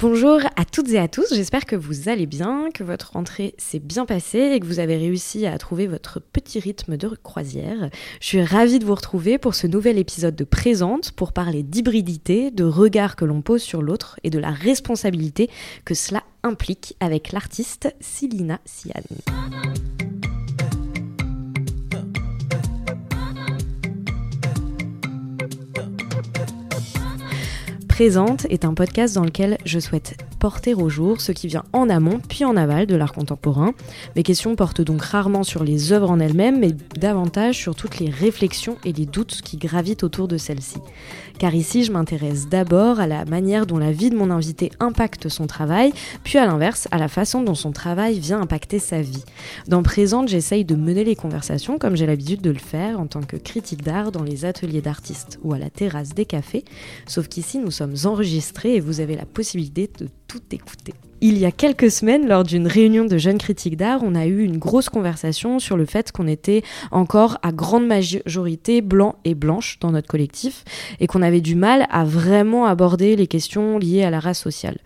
Bonjour à toutes et à tous, j'espère que vous allez bien, que votre rentrée s'est bien passée et que vous avez réussi à trouver votre petit rythme de croisière. Je suis ravie de vous retrouver pour ce nouvel épisode de Présente pour parler d'hybridité, de regard que l'on pose sur l'autre et de la responsabilité que cela implique avec l'artiste Silina Sian. Présente est un podcast dans lequel je souhaite porter au jour ce qui vient en amont puis en aval de l'art contemporain. Mes questions portent donc rarement sur les œuvres en elles-mêmes, mais davantage sur toutes les réflexions et les doutes qui gravitent autour de celles-ci. Car ici, je m'intéresse d'abord à la manière dont la vie de mon invité impacte son travail, puis à l'inverse, à la façon dont son travail vient impacter sa vie. Dans Présente, j'essaye de mener les conversations comme j'ai l'habitude de le faire en tant que critique d'art dans les ateliers d'artistes ou à la terrasse des cafés, sauf qu'ici, nous sommes enregistrés et vous avez la possibilité de Il y a quelques semaines, lors d'une réunion de jeunes critiques d'art, on a eu une grosse conversation sur le fait qu'on était encore à grande majorité blancs et blanches dans notre collectif et qu'on avait du mal à vraiment aborder les questions liées à la race sociale.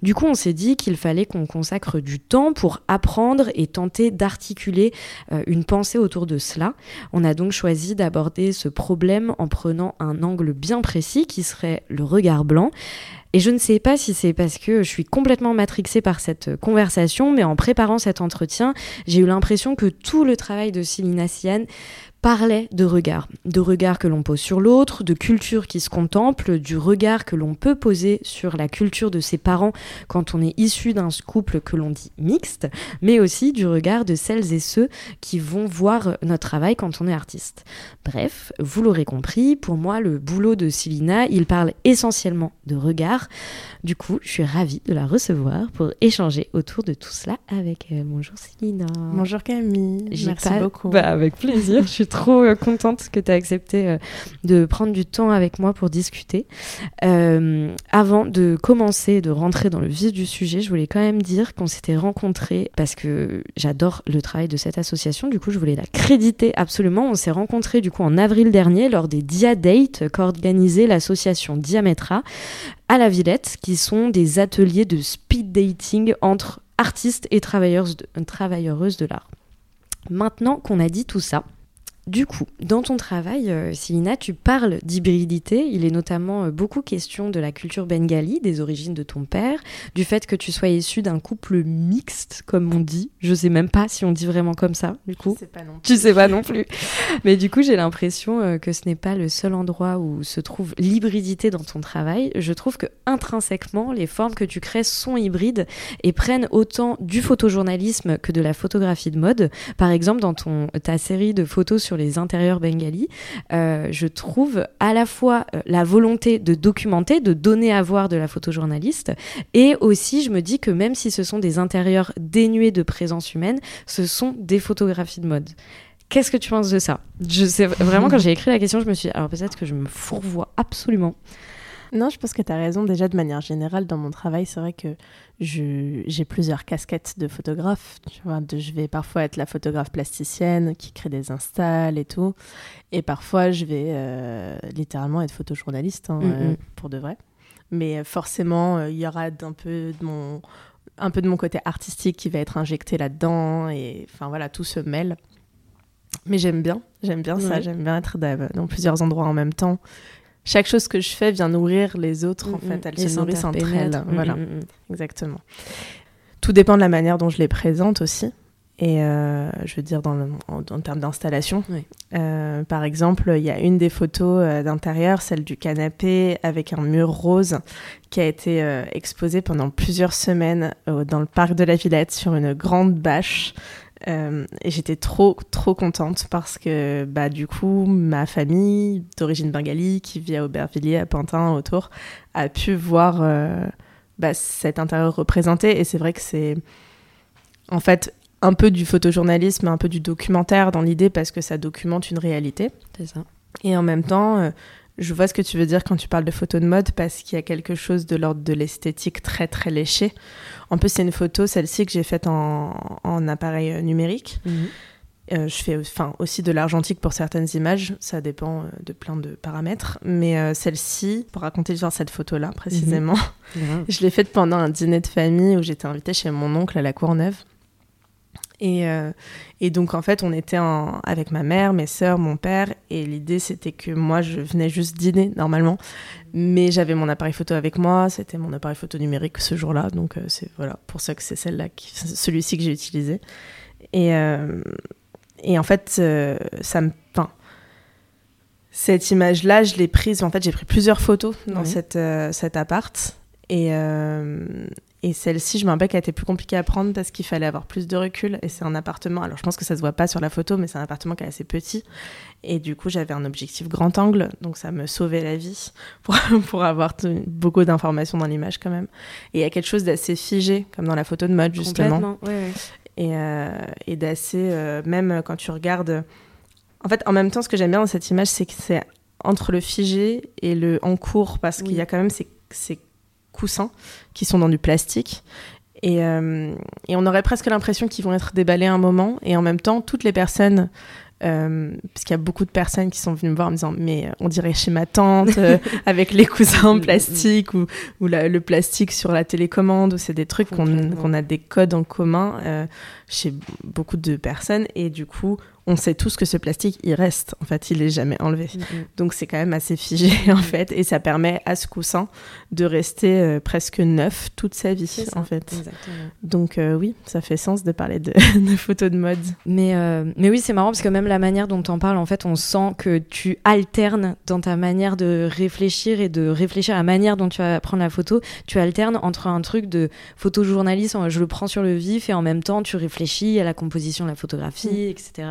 Du coup, on s'est dit qu'il fallait qu'on consacre du temps pour apprendre et tenter d'articuler euh, une pensée autour de cela. On a donc choisi d'aborder ce problème en prenant un angle bien précis qui serait le regard blanc. Et je ne sais pas si c'est parce que je suis complètement matrixée par cette conversation, mais en préparant cet entretien, j'ai eu l'impression que tout le travail de Céline Sian parlait de regard, de regard que l'on pose sur l'autre, de culture qui se contemple, du regard que l'on peut poser sur la culture de ses parents quand on est issu d'un couple que l'on dit mixte, mais aussi du regard de celles et ceux qui vont voir notre travail quand on est artiste. Bref, vous l'aurez compris, pour moi le boulot de Silina, il parle essentiellement de regard. Du coup, je suis ravie de la recevoir pour échanger autour de tout cela avec euh, bonjour Silina. Bonjour Camille. Merci beaucoup. Bah, avec plaisir. je suis trop euh, contente que tu aies accepté euh, de prendre du temps avec moi pour discuter. Euh, avant de commencer, de rentrer dans le vif du sujet, je voulais quand même dire qu'on s'était rencontrés parce que j'adore le travail de cette association. Du coup, je voulais la créditer absolument. On s'est rencontrés du coup en avril dernier lors des Dia Dates qu'organisait l'association Diametra à la Villette, qui sont des ateliers de speed dating entre artistes et travailleuses de, travailleuses de l'art. Maintenant qu'on a dit tout ça, du coup, dans ton travail, euh, Silina, tu parles d'hybridité. Il est notamment euh, beaucoup question de la culture bengali, des origines de ton père, du fait que tu sois issu d'un couple mixte, comme on dit. Je sais même pas si on dit vraiment comme ça, du coup. Je sais pas non plus. Tu sais pas non plus. Mais du coup, j'ai l'impression euh, que ce n'est pas le seul endroit où se trouve l'hybridité dans ton travail. Je trouve que intrinsèquement, les formes que tu crées sont hybrides et prennent autant du photojournalisme que de la photographie de mode. Par exemple, dans ton, ta série de photos sur sur les intérieurs bengalis, euh, je trouve à la fois euh, la volonté de documenter, de donner à voir de la photojournaliste, et aussi je me dis que même si ce sont des intérieurs dénués de présence humaine, ce sont des photographies de mode. Qu'est-ce que tu penses de ça? Je sais vraiment quand j'ai écrit la question, je me suis dit, alors peut-être que je me fourvoie absolument. Non, je pense que tu as raison. Déjà, de manière générale, dans mon travail, c'est vrai que j'ai plusieurs casquettes de photographe. Tu vois, je vais parfois être la photographe plasticienne qui crée des installs et tout. Et parfois, je vais euh, littéralement être photojournaliste, hein, euh, pour de vrai. Mais forcément, euh, il y aura un peu de mon un peu de mon côté artistique qui va être injecté là-dedans et enfin voilà tout se mêle mais j'aime bien j'aime bien ça j'aime bien être dans plusieurs endroits en même temps chaque chose que je fais vient nourrir les autres, en mm, fait. Mm. Elles se nourrissent entre elles. Mm, voilà, exactement. Tout dépend de la manière dont je les présente aussi. Et euh, je veux dire, dans en, termes d'installation. Euh, par exemple, il y a une des photos euh, d'intérieur, celle du canapé avec un mur rose, qui a été exposée pendant plusieurs semaines dans le parc de la Villette sur une grande bâche. Euh, et j'étais trop, trop contente parce que, bah, du coup, ma famille d'origine bengali qui vit à Aubervilliers, à Pantin, autour, a pu voir euh, bah, cet intérieur représenté. Et c'est vrai que c'est, en fait, un peu du photojournalisme, un peu du documentaire dans l'idée parce que ça documente une réalité. C'est ça. Et en même temps, euh, je vois ce que tu veux dire quand tu parles de photos de mode parce qu'il y a quelque chose de l'ordre de l'esthétique très très léché. En plus, c'est une photo, celle-ci, que j'ai faite en, appareil euh, numérique. Mhm. je fais enfin, aussi de l'argentique pour certaines images, ça dépend de plein de paramètres. Mais celle-ci, pour raconter l'histoire de cette photo-là précisément, mhm. je l'ai faite pendant un dîner de famille où j'étais invitée chez mon oncle à la Courneuve. Et, euh, et, donc, en fait, on était avec ma mère, mes sœurs, mon père. Et l'idée, c'était que moi, je venais juste dîner normalement. Mais j'avais mon appareil photo avec moi. C'était mon appareil photo numérique ce jour-là. Donc, euh, c'est voilà, pour ça que c'est celle-là, celui-ci que j'ai utilisé. Et, euh, et en fait, ça me. Enfin, cette image-là, je l'ai prise. En fait, j'ai pris plusieurs photos dans cette, cet appart. Et, et celle-ci, je me rappelle qu'elle était plus compliquée à prendre parce qu'il fallait avoir plus de recul. Et c'est un appartement. Alors, je pense que ça se voit pas sur la photo, mais c'est un appartement qui est assez petit. Et du coup, j'avais un objectif grand angle. Donc, ça me sauvait la vie pour, pour avoir beaucoup d'informations dans l'image quand même. Et il y a quelque chose d'assez figé, comme dans la photo de mode, justement. Oui, oui. Et, euh, et d'assez. Euh, même quand tu regardes. En fait, en même temps, ce que j'aime bien dans cette image, c'est que c'est entre le figé et le en cours, parce qu'il y a quand même ces, ces coussins qui sont dans du plastique. Et, euh, et on aurait presque l'impression qu'ils vont être déballés un moment. Et en même temps, toutes les personnes euh, parce qu'il y a beaucoup de personnes qui sont venues me voir en me disant mais euh, on dirait chez ma tante euh, avec les coussins en plastique ou, ou le plastique sur la télécommande ou c'est des trucs qu'on a des codes en commun chez beaucoup de personnes et du coup on sait tous que ce plastique, il reste. En fait, il est jamais enlevé. Mm, mm. Donc, c'est quand même assez figé, en fait. Et ça permet à ce coussin de rester euh, presque neuf toute sa vie, en fait. Donc, euh, oui, ça fait sens de parler de, photos de mode. Mais, euh, mais oui, c'est marrant parce que même la manière dont tu en parles, en fait, on sent que tu alternes dans ta manière de réfléchir et de réfléchir à la manière dont tu vas prendre la photo. Tu alternes entre un truc de photojournaliste, je le prends sur le vif, et en même temps, tu réfléchis à la composition de la photographie, mm. etc.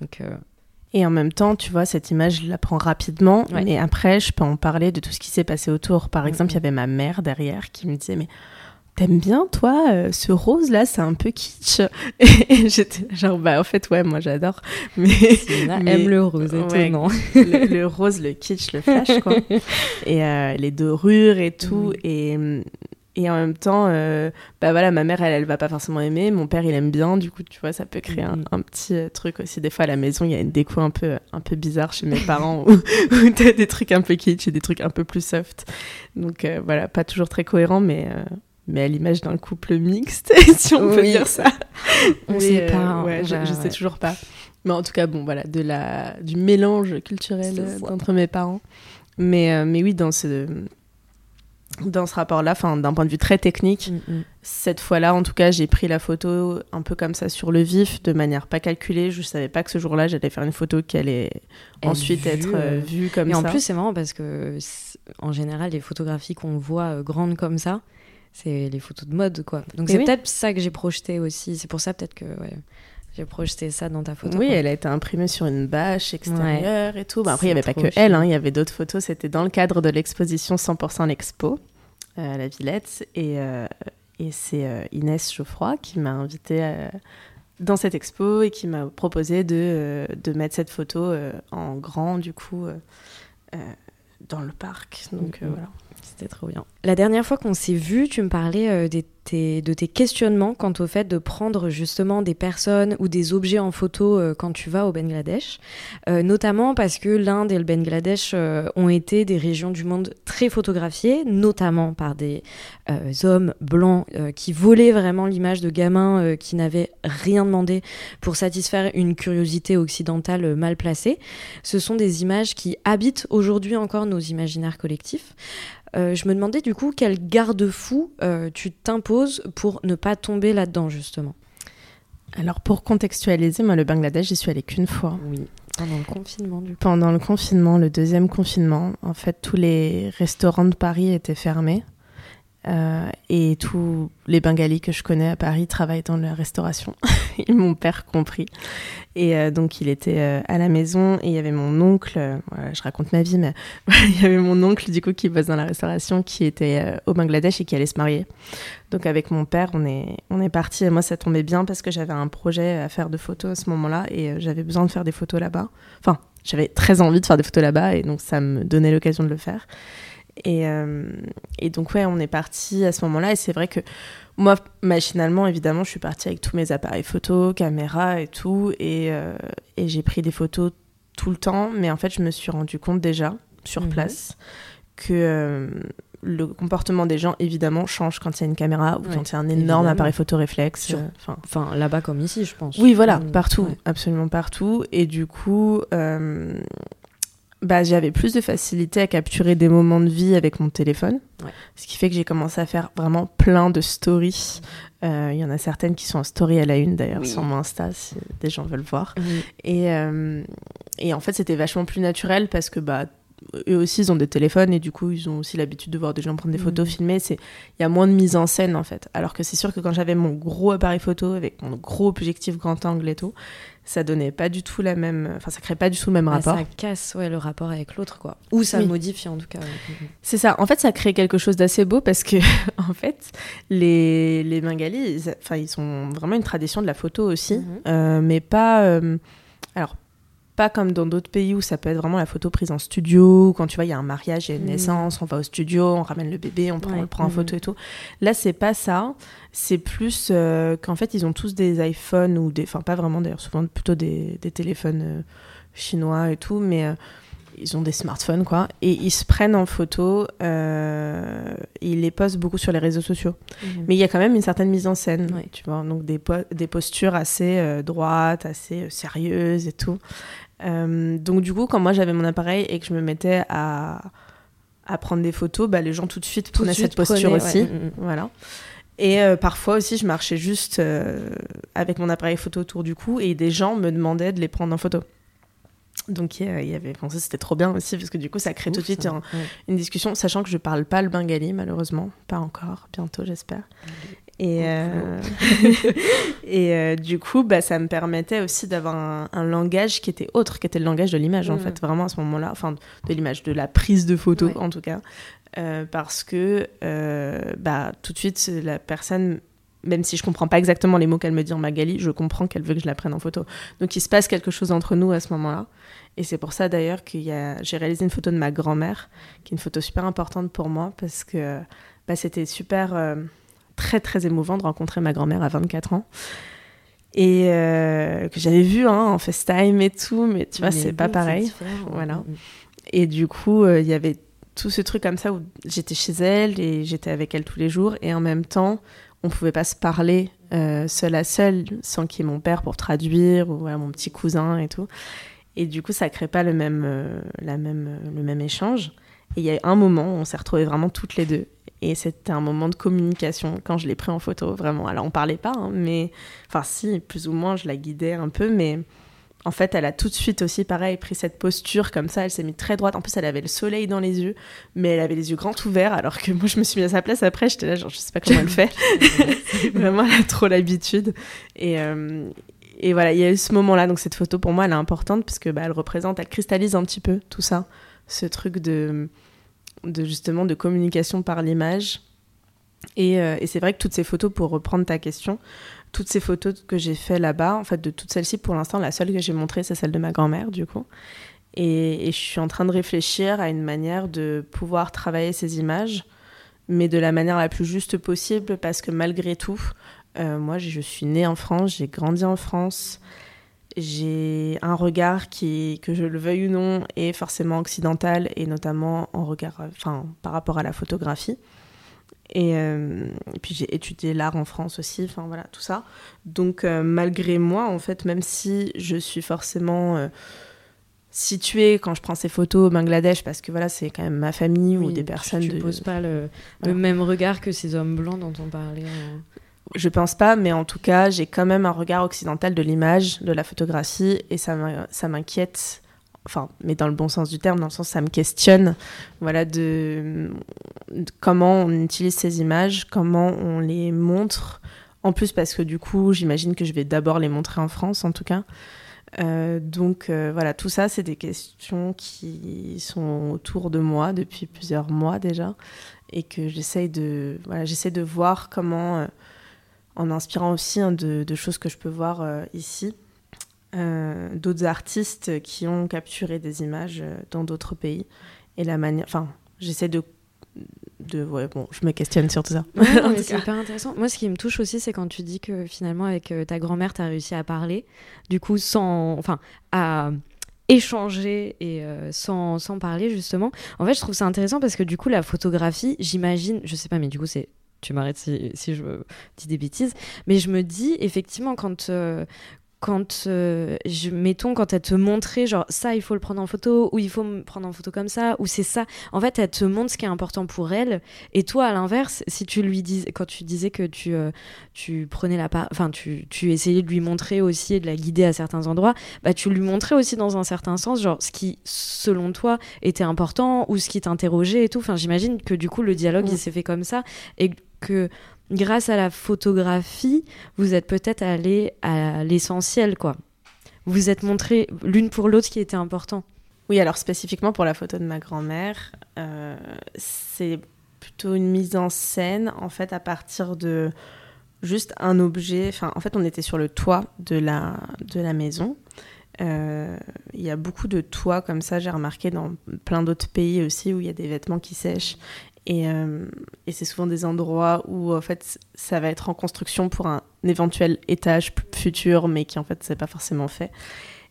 Donc, euh, Et en même temps, tu vois, cette image, je la prends rapidement. Et après, je peux en parler de tout ce qui s'est passé autour. Par exemple, il y avait ma mère derrière qui me disait, mais t'aimes bien, toi, euh, ce rose-là, c'est un peu kitsch. Et j'étais genre, bah, en fait, ouais, moi, j'adore. Mais, aime le rose, étonnant. le, rose, le kitsch, le flash, quoi. et euh, les dorures et tout. Et et en même temps, euh, bah voilà, ma mère, elle, elle va pas forcément aimer. Mon père, il aime bien. Du coup, tu vois, ça peut créer un, mm. petit euh, truc aussi. Des fois, à la maison, il y a une déco un peu, un peu bizarre chez mes parents où, où t'as des trucs un peu kitsch et des trucs un peu plus soft. Donc euh, voilà, pas toujours très cohérent, mais, mais à l'image d'un couple mixte, si on peut dire ça. On sait pas. ouais, je, je sais toujours pas. Mais en tout cas, bon, voilà, de la, du mélange culturel entre mes parents. Mais, mais oui, dans ce dans ce rapport-là, d'un point de vue très technique, mm, mm. cette fois-là, en tout cas, j'ai pris la photo un peu comme ça sur le vif, de manière pas calculée. Je savais pas que ce jour-là, j'allais faire une photo qui allait ensuite être euh, vue comme ça. Et en plus, c'est marrant parce que, en général, les photographies qu'on voit euh, grandes comme ça, c'est les photos de mode, quoi. Donc c'est peut-être ça que j'ai projeté aussi. C'est pour ça peut-être que j'ai projeté ça dans ta photo. Oui, elle a été imprimée sur une bâche extérieure et tout. Bah, après, il n'y avait pas que elle, hein, il y avait d'autres photos. C'était dans le cadre de l'exposition 100% l'Expo euh, à la Villette. Et, euh, et c'est euh, Inès Geoffroy qui m'a invitée dans cette expo et qui m'a proposé de, de mettre cette photo en grand, du coup, dans le parc. Donc mm-hmm. voilà. C'était trop bien. La dernière fois qu'on s'est vu, tu me parlais euh, de tes questionnements quant au fait de prendre justement des personnes ou des objets en photo euh, quand tu vas au Bangladesh, euh, notamment parce que l'Inde et le Bangladesh ont été des régions du monde très photographiées, notamment par des hommes blancs qui volaient vraiment l'image de gamins qui n'avaient rien demandé pour satisfaire une curiosité occidentale mal placée. Ce sont des images qui habitent aujourd'hui encore nos imaginaires collectifs. Euh, je me demandais du coup quel garde-fou euh, tu t'imposes pour ne pas tomber là-dedans justement. Alors pour contextualiser, moi le Bangladesh, j'y suis allée qu'une fois. Oui. Pendant le confinement du coup. Pendant le confinement, le deuxième confinement, en fait tous les restaurants de Paris étaient fermés. Euh, et tous les Bengalis que je connais à Paris travaillent dans la restauration. M'ont père compris. Et euh, donc, il était euh, à la maison et il y avait mon oncle. je raconte ma vie, mais il y avait mon oncle, du coup, qui bosse dans la restauration, qui était au Bangladesh et qui allait se marier. Donc, avec mon père, on est, on est parti. Et moi, ça tombait bien parce que j'avais un projet à faire de photos à ce moment-là et j'avais besoin de faire des photos là-bas. Enfin, j'avais très envie de faire des photos là-bas et donc ça me donnait l'occasion de le faire. Et, et donc, ouais, on est parti à ce moment-là. Et c'est vrai que moi, machinalement, évidemment, je suis partie avec tous mes appareils photo, caméra et tout. Et, et j'ai pris des photos tout le temps. Mais en fait, je me suis rendu compte déjà, sur mhm. place, que le comportement des gens, évidemment, change quand il y a une caméra ou quand il y a un énorme appareil photo réflexe. Euh, enfin, là-bas comme ici, je pense. Oui, voilà, mm, partout, absolument partout. Et du coup, euh, bah, j'avais plus de facilité à capturer des moments de vie avec mon téléphone. Ce qui fait que j'ai commencé à faire vraiment plein de stories. Euh, il y en a certaines qui sont en story à la une d'ailleurs sur mon Insta si des gens veulent voir. Et, et en fait, c'était vachement plus naturel parce que bah, eux aussi ils ont des téléphones et du coup ils ont aussi l'habitude de voir des gens prendre des photos, mmh. filmer. C'est il y a moins de mise en scène en fait. Alors que c'est sûr que quand j'avais mon gros appareil photo avec mon gros objectif grand angle et tout, ça donnait pas du tout la même, enfin ça crée pas du tout le même bah, rapport. Ça casse ouais le rapport avec l'autre quoi. Ou ça modifie en tout cas. C'est ça. En fait ça crée quelque chose d'assez beau parce que en fait les les Bengalis, enfin ils, sont vraiment une tradition de la photo aussi, mmh. euh, mais pas euh, alors pas comme dans d'autres pays où ça peut être vraiment la photo prise en studio, quand tu vois, il y a un mariage, il y a une mm. naissance, on va au studio, on ramène le bébé, on, prend, le prend en photo mm. et tout. Là, c'est pas ça. C'est plus euh, qu'en fait, ils ont tous des iPhones ou des. Enfin, pas vraiment d'ailleurs, souvent plutôt des, des téléphones euh, chinois et tout, mais. Euh, ils ont des smartphones, quoi, et ils se prennent en photo, euh, ils les postent beaucoup sur les réseaux sociaux. Mm. Mais il y a quand même une certaine mise en scène, tu vois, donc des, des postures assez droites, assez sérieuses et tout. Euh, donc du coup, quand moi j'avais mon appareil et que je me mettais à, à prendre des photos, bah, les gens tout de suite prenaient cette posture aussi. Mm, mm. Voilà. Et euh, parfois aussi, je marchais juste euh, avec mon appareil photo autour du cou et des gens me demandaient de les prendre en photo. Donc il y avait, c'était trop bien aussi parce que du coup ça crée tout de suite une discussion, sachant que je parle pas le bengali malheureusement, pas encore, bientôt j'espère. Et, euh, et euh, du coup, bah, ça me permettait aussi d'avoir un, langage qui était autre, qui était le langage de l'image, en mm. fait, vraiment à ce moment-là, enfin, de l'image, de la prise de photo, en tout cas. Euh, parce que, bah, tout de suite, la personne, même si je comprends pas exactement les mots qu'elle me dit en Magali, je comprends qu'elle veut que je la prenne en photo. Donc, il se passe quelque chose entre nous à ce moment-là. Et c'est pour ça, d'ailleurs, que j'ai réalisé une photo de ma grand-mère, qui est une photo super importante pour moi, parce que bah, c'était super très très émouvant de rencontrer ma grand-mère à 24 ans. Et euh, que j'avais vu hein, en FaceTime et tout, mais tu vois, c'est pas pareil. Voilà. Et du coup, euh, il y avait tout ce truc comme ça où j'étais chez elle et j'étais avec elle tous les jours. Et en même temps, on pouvait pas se parler euh, seul à seul sans qu'il y ait mon père pour traduire ou mon petit cousin et tout. Et du coup, ça crée pas le même, la même, le même échange. Et il y a un moment où on s'est retrouvés vraiment toutes les deux. Et c'était un moment de communication quand je l'ai pris en photo, vraiment. Alors, on parlait pas, hein, mais. Enfin, si, plus ou moins, je la guidais un peu, mais. En fait, elle a tout de suite aussi, pareil, pris cette posture comme ça. Elle s'est mise très droite. En plus, elle avait le soleil dans les yeux, mais elle avait les yeux grands ouverts. Alors que moi, je me suis mise à sa place après. J'étais là, genre, je sais pas comment elle fait. Vraiment, elle a trop l'habitude. Et, euh, et voilà, il y a eu ce moment-là. Donc, cette photo, pour moi, elle est importante parce que bah, elle représente, elle cristallise un petit peu tout ça. Ce truc de de justement de communication par l'image. Euh, et, c'est vrai que toutes ces photos, pour reprendre ta question, toutes ces photos que j'ai fait là-bas, en fait, de toutes celles-ci, pour l'instant, la seule que j'ai montrée, c'est celle de ma grand-mère, du coup. Et, je suis en train de réfléchir à une manière de pouvoir travailler ces images, mais de la manière la plus juste possible, parce que malgré tout, euh, moi, je suis née en France, j'ai grandi en France j'ai un regard qui, que je le veuille ou non, est forcément occidental et notamment en regard, enfin, par rapport à la photographie. Et, euh, puis j'ai étudié l'art en France aussi, enfin voilà, tout ça. Donc euh, malgré moi, en fait, même si je suis forcément euh, située quand je prends ces photos au Bangladesh, parce que voilà, c'est quand même ma famille ou des personnes... Tu ne poses pas le, le, même regard que ces hommes blancs dont on parlait. Je pense pas, mais en tout cas, j'ai quand même un regard occidental de l'image, de la photographie, et ça m'inquiète, enfin, mais dans le bon sens du terme, dans le sens ça me questionne, voilà, de, comment on utilise ces images, comment on les montre. En plus, parce que du coup, j'imagine que je vais d'abord les montrer en France, en tout cas. Euh, donc euh, voilà, tout ça, c'est des questions qui sont autour de moi depuis plusieurs mois déjà, et que j'essaye de, voilà, j'essaie de voir comment euh, en inspirant aussi hein, de, choses que je peux voir euh, ici, euh, d'autres artistes qui ont capturé des images euh, dans d'autres pays. Et la manière, enfin, j'essaie de de ouais, bon, je me questionne sur tout ça. c'est hyper intéressant. Moi, ce qui me touche aussi, c'est quand tu dis que finalement, avec ta grand-mère, tu as réussi à parler, du coup, sans. Enfin, à échanger et euh, sans, sans, parler, justement. En fait, je trouve ça intéressant parce que du coup, la photographie, j'imagine, je sais pas, mais du coup, c'est. Tu m'arrêtes si, si, je dis des bêtises. Mais je me dis, effectivement, quand, euh, quand, euh, je, mettons, quand elle te montrait, genre, ça, il faut le prendre en photo, ou il faut me prendre en photo comme ça, ou c'est ça. En fait, elle te montre ce qui est important pour elle. Et toi, à l'inverse, si tu lui dis, quand tu disais que tu, euh, tu prenais la part, enfin, tu, tu essayais de lui montrer aussi et de la guider à certains endroits, bah, tu lui montrais aussi dans un certain sens, genre, ce qui, selon toi, était important, ou ce qui t'interrogeait et tout. Enfin, j'imagine que du coup, le dialogue, il s'est fait comme ça. Et que grâce à la photographie, vous êtes peut-être allé à l'essentiel, quoi. Vous êtes montré l'une pour l'autre qui était important. Oui, alors spécifiquement pour la photo de ma grand-mère, euh, c'est plutôt une mise en scène, en fait, à partir de juste un objet. Enfin, en fait, on était sur le toit de la, de la maison. Euh, il y a beaucoup de toits comme ça, j'ai remarqué dans plein d'autres pays aussi où il y a des vêtements qui sèchent euh, et, c'est souvent des endroits où en fait ça va être en construction pour un éventuel étage futur, mais qui en fait c'est pas forcément fait.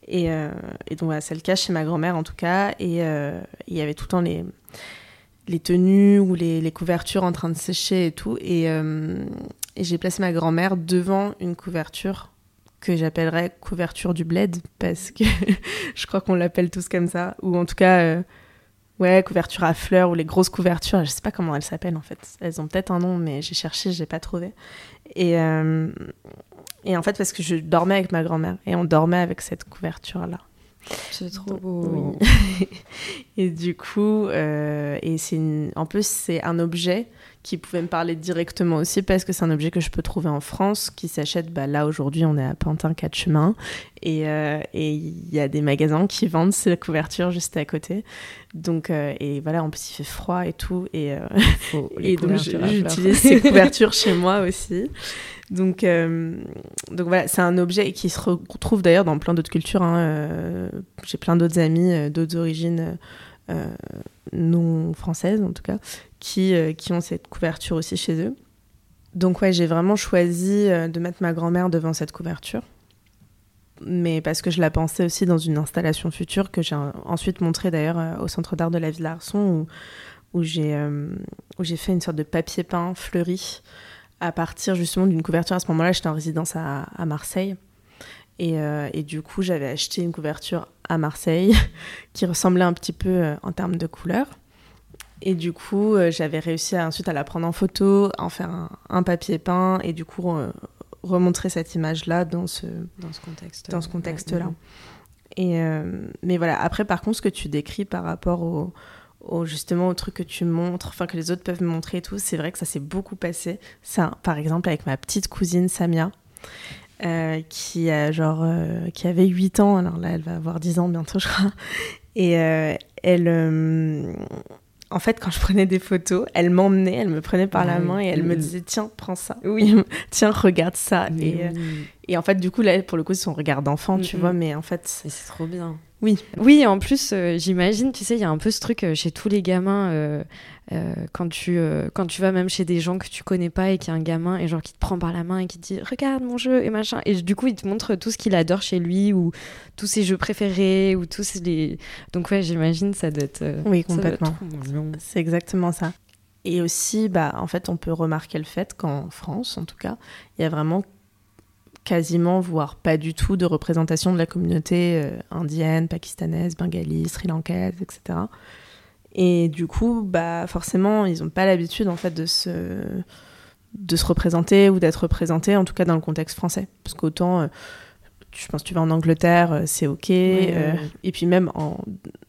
Et, euh, et donc voilà, c'est le cas chez ma grand-mère en tout cas. Et euh, il y avait tout le temps les, tenues ou les, les, couvertures en train de sécher et tout. Et, et j'ai placé ma grand-mère devant une couverture que j'appellerais couverture du bled parce que je crois qu'on l'appelle tous comme ça. Ou en tout cas Ouais, couverture à fleurs ou les grosses couvertures, je sais pas comment elles s'appellent en fait. Elles ont peut-être un nom, mais j'ai cherché, j'ai pas trouvé. Et, euh, et en fait, parce que je dormais avec ma grand-mère et on dormait avec cette couverture-là. C'est trop beau. et du coup, euh, et c'est en plus, c'est un objet qui pouvait me parler directement aussi parce que c'est un objet que je peux trouver en France qui s'achète. Bah, là, aujourd'hui, on est à Pantin, 4 chemins. Euh, et il y a des magasins qui vendent ces couvertures juste à côté. Donc, euh, et voilà, en plus, il fait froid et tout. Et, euh, et donc, j'utilise ces couvertures chez moi aussi. Donc, donc voilà, c'est un objet qui se retrouve d'ailleurs dans plein d'autres cultures. Hein. J'ai plein d'autres amis d'autres origines non françaises, en tout cas, euh, qui, ont cette couverture aussi chez eux. Donc ouais, j'ai vraiment choisi euh, de mettre ma grand-mère devant cette couverture. Mais parce que je la pensais aussi dans une installation future que j'ai ensuite montrée d'ailleurs euh, au Centre d'art de la Ville d'Arson où, où j'ai fait une sorte de papier peint fleuri à partir justement d'une couverture. À ce moment-là, j'étais en résidence à, à Marseille. Et, et, du coup, j'avais acheté une couverture à Marseille qui ressemblait un petit peu en termes de couleur. Et du coup, euh, j'avais réussi ensuite à la prendre en photo, à en faire un, papier peint et du coup remontrer cette image-là dans ce, dans ce contexte. Dans ce contexte-là. Et euh, mais voilà, après par contre, ce que tu décris par rapport au, au justement au truc que tu montres, enfin que les autres peuvent me montrer et tout, c'est vrai que ça s'est beaucoup passé. Ça, par exemple, avec ma petite cousine Samia. Euh, qui a genre qui avait 8 ans alors là elle va avoir 10 ans bientôt je crois et elle en fait, quand je prenais des photos, elle m'emmenait, elle me prenait par la main et elle me disait Tiens, prends ça. Oui, tiens, regarde ça. Et, euh, et, en fait, du coup, là, pour le coup, c'est son regard d'enfant, tu vois, mais en fait. C'est trop bien. Oui. Oui, en plus, euh, j'imagine, tu sais, il y a un peu ce truc euh, chez tous les gamins. quand, tu, quand tu vas même chez des gens que tu connais pas et qu'il y a un gamin et genre qui te prend par la main et qui te dit regarde mon jeu et machin et du coup il te montre tout ce qu'il adore chez lui ou tous ses jeux préférés ou tous les donc ouais j'imagine ça doit être oui complètement c'est exactement ça et aussi bah en fait on peut remarquer le fait qu'en France en tout cas il y a vraiment quasiment, voire pas du tout, de représentation de la communauté euh, indienne, pakistanaise, bengali, sri-lankaise, etc. Et du coup, bah, forcément, ils n'ont pas l'habitude en fait de se, de se représenter ou d'être représentés, en tout cas dans le contexte français. Parce qu'autant, euh, je pense que tu vas en Angleterre, euh, c'est ok. Et puis même en,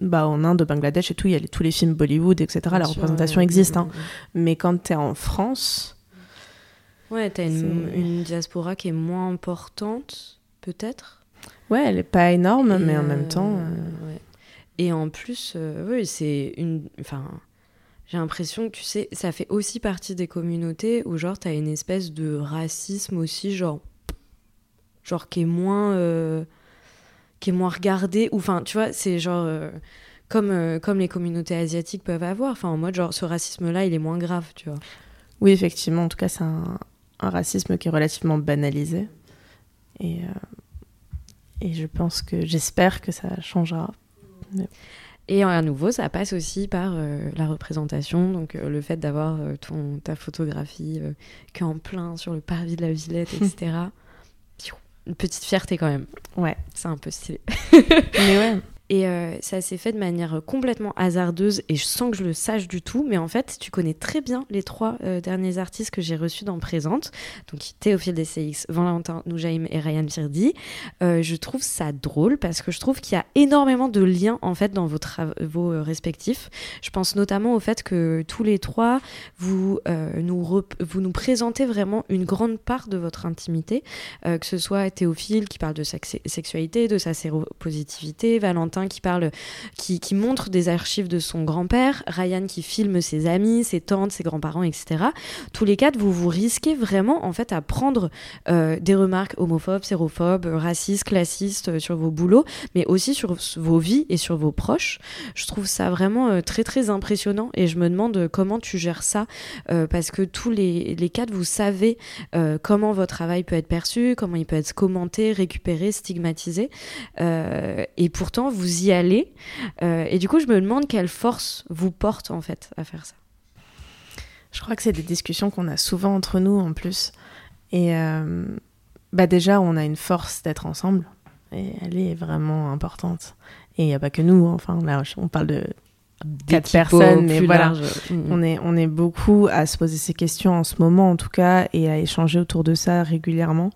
bah, en Inde, au Bangladesh et tout, il y a tous les films Bollywood, etc. la représentation existe. Hein. Mais quand tu es en France, Ouais, t'as une, une, diaspora qui est moins importante, peut-être? Ouais, elle est pas énorme, mais en même euh, temps. Euh, ouais. Et en plus, euh, oui, c'est une. Enfin, j'ai l'impression que tu sais, ça fait aussi partie des communautés où, genre, t'as une espèce de racisme aussi, genre. Genre, qui est moins. qui est moins regardé. Ou, enfin, tu vois, c'est genre comme, euh, comme les communautés asiatiques peuvent avoir. Enfin, en mode, genre, ce racisme-là, il est moins grave, tu vois. Oui, effectivement. En tout cas, c'est un, un, racisme qui est relativement banalisé. Et, euh, et je pense que j'espère que ça changera. Mais... Et à nouveau, ça passe aussi par euh, la représentation, donc euh, le fait d'avoir euh, ton ta photographie qu'en plein sur le parvis de la Villette, etc. Une petite fierté quand même. Ouais. C'est un peu stylé. Mais ouais. Et euh, ça s'est fait de manière complètement hasardeuse et je sens que je le sache du tout. Mais en fait, tu connais très bien les trois euh, derniers artistes que j'ai reçus dans Présente. Donc Théophile DCX, Valentin Noujaim et Ryan Firdi. Euh, je trouve ça drôle parce que je trouve qu'il y a énormément de liens en fait dans vos, euh, respectifs. Je pense notamment au fait que tous les trois, vous, nous, vous nous présentez vraiment une grande part de votre intimité. Que ce soit Théophile qui parle de sa sexualité, de sa séropositivité, Valentin qui parle, qui, montre des archives de son grand-père, Ryan qui filme ses amis, ses tantes, ses grands-parents, etc. Tous les quatre, vous vous risquez vraiment en fait à prendre euh, des remarques homophobes, sérophobes, racistes, classistes euh, sur vos boulots, mais aussi sur vos vies et sur vos proches. Je trouve ça vraiment euh, très très impressionnant et je me demande comment tu gères ça parce que tous les, les quatre, vous savez comment votre travail peut être perçu, comment il peut être commenté, récupéré, stigmatisé. et pourtant, vous vous y allez. Euh, et du coup, je me demande quelle force vous porte en fait à faire ça. Je crois que c'est des discussions qu'on a souvent entre nous en plus. Et euh, bah déjà, on a une force d'être ensemble. Et elle est vraiment importante. Et il n'y a pas que nous. Enfin, là, on parle de quatre personnes, mais voilà, large. on est on est beaucoup à se poser ces questions en ce moment, en tout cas, et à échanger autour de ça régulièrement.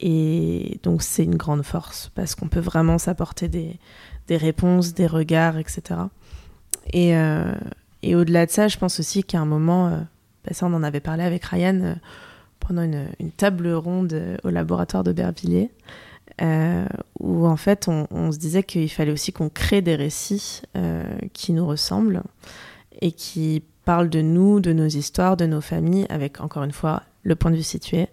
Et donc c'est une grande force parce qu'on peut vraiment s'apporter des, des, réponses, des regards, etc. Et, euh, et au-delà de ça, je pense aussi qu'à un moment, euh, bah ça on en avait parlé avec Ryan euh, pendant une, table ronde au laboratoire de Bervilliers, euh, où en fait on, se disait qu'il fallait aussi qu'on crée des récits qui nous ressemblent et qui parlent de nous, de nos histoires, de nos familles, avec encore une fois le point de vue situé.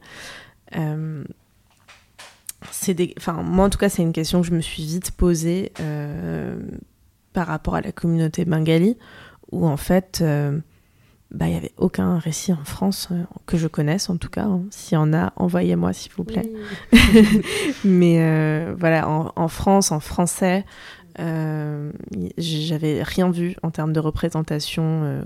C'est des... enfin, moi en tout cas c'est une question que je me suis vite posée euh, par rapport à la communauté bengali où en fait euh, bah, il n'y avait aucun récit en France euh, que je connaisse en tout cas hein. s'il y en a envoyez-moi s'il vous plaît oui. mais voilà en, en, France en français j'avais rien vu en termes de représentation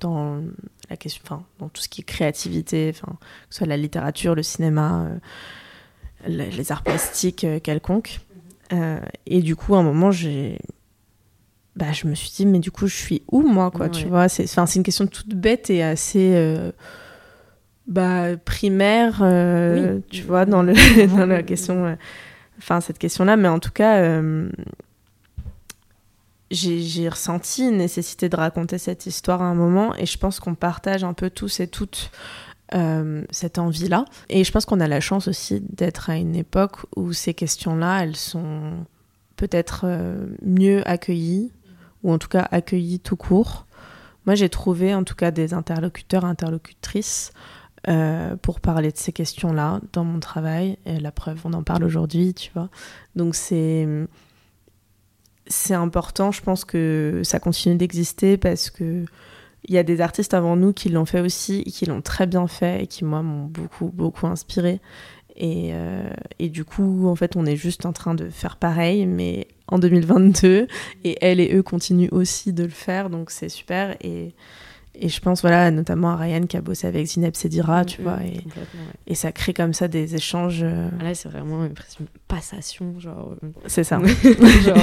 dans la question enfin dans tout ce qui est créativité enfin que ce soit la littérature le cinéma les arts plastiques euh, quelconques. Euh, et du coup, à un moment, j'ai. Bah, je me suis dit, mais du coup, je suis où, moi, quoi, ouais. tu vois? C'est une question toute bête et assez. Euh, bah, primaire, euh, oui. tu vois, dans, le, dans la question. Enfin, cette question-là, mais en tout cas. J'ai ressenti une nécessité de raconter cette histoire à un moment et je pense qu'on partage un peu tous et toutes euh, cette envie-là. Et je pense qu'on a la chance aussi d'être à une époque où ces questions-là, elles sont peut-être euh, mieux accueillies, ou en tout cas accueillies tout court. Moi, j'ai trouvé en tout cas des interlocuteurs, interlocutrices euh, pour parler de ces questions-là dans mon travail. Et la preuve, on en parle aujourd'hui, tu vois. Donc c'est c'est important, je pense que ça continue d'exister parce que il y a des artistes avant nous qui l'ont fait aussi, qui l'ont très bien fait et qui, moi, m'ont beaucoup, beaucoup inspiré. Et, euh, et, du coup, en fait, on est juste en train de faire pareil, mais en 2022. Et elle et eux continuent aussi de le faire, donc c'est super. Et, et je pense, voilà, notamment à Ryan qui a bossé avec Zineb Sedira, tu mmh, vois. Et, ouais. et, ça crée comme ça des échanges. Euh... Là, c'est vraiment une passation, genre. C'est ça. genre,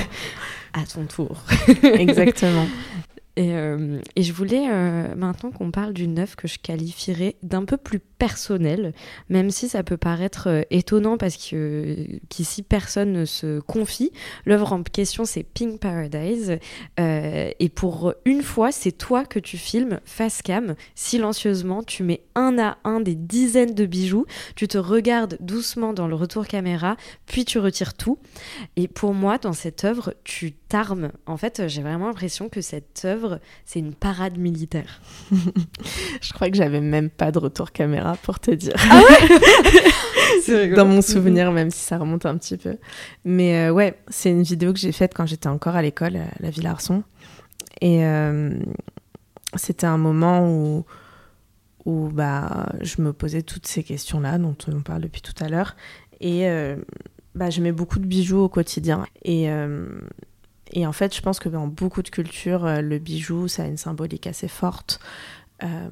à ton tour. Exactement. Et, euh, et, je voulais euh, maintenant qu'on parle d'une œuvre que je qualifierais d'un peu plus personnelle, même si ça peut paraître euh, étonnant parce que qu'ici personne ne se confie. L'œuvre en question c'est Pink Paradise et pour une fois c'est toi que tu filmes face cam silencieusement. Tu mets un à un des dizaines de bijoux, tu te regardes doucement dans le retour caméra, puis tu retires tout. Et pour moi dans cette œuvre tu cette arme, en fait, j'ai vraiment l'impression que cette œuvre, c'est une parade militaire. je crois que j'avais même pas de retour caméra pour te dire. Ah ouais Dans mon souvenir, même si ça remonte un petit peu. Mais euh, ouais, c'est une vidéo que j'ai faite quand j'étais encore à l'école, à la Ville Arson. Et euh, c'était un moment où, où bah, je me posais toutes ces questions-là dont on parle depuis tout à l'heure. Et euh, bah, je mets beaucoup de bijoux au quotidien. Et, euh, et en fait, je pense que dans beaucoup de cultures, euh, le bijou, ça a une symbolique assez forte. Euh,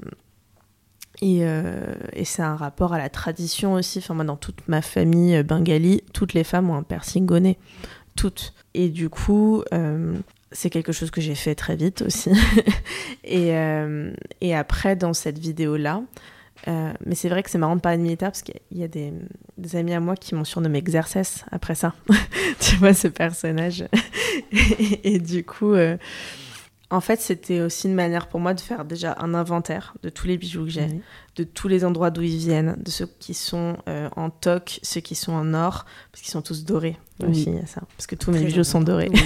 et, et c'est un rapport à la tradition aussi. Enfin, moi, dans toute ma famille bengali, toutes les femmes ont un piercing. Toutes. Et du coup, c'est quelque chose que j'ai fait très vite aussi. et après, dans cette vidéo-là, euh, mais c'est vrai que c'est marrant de parler de militaire parce qu'il y a des, des, amis à moi qui m'ont surnommé Exercesse après ça. tu vois ce personnage. et, et, du coup, euh, en fait, c'était aussi une manière pour moi de faire déjà un inventaire de tous les bijoux que j'ai, mmh. de tous les endroits d'où ils viennent, de ceux qui sont euh, en toc, ceux qui sont en or, parce qu'ils sont tous dorés oui. aussi, ça. Parce que tous Très mes bijoux sont dorés. Oui.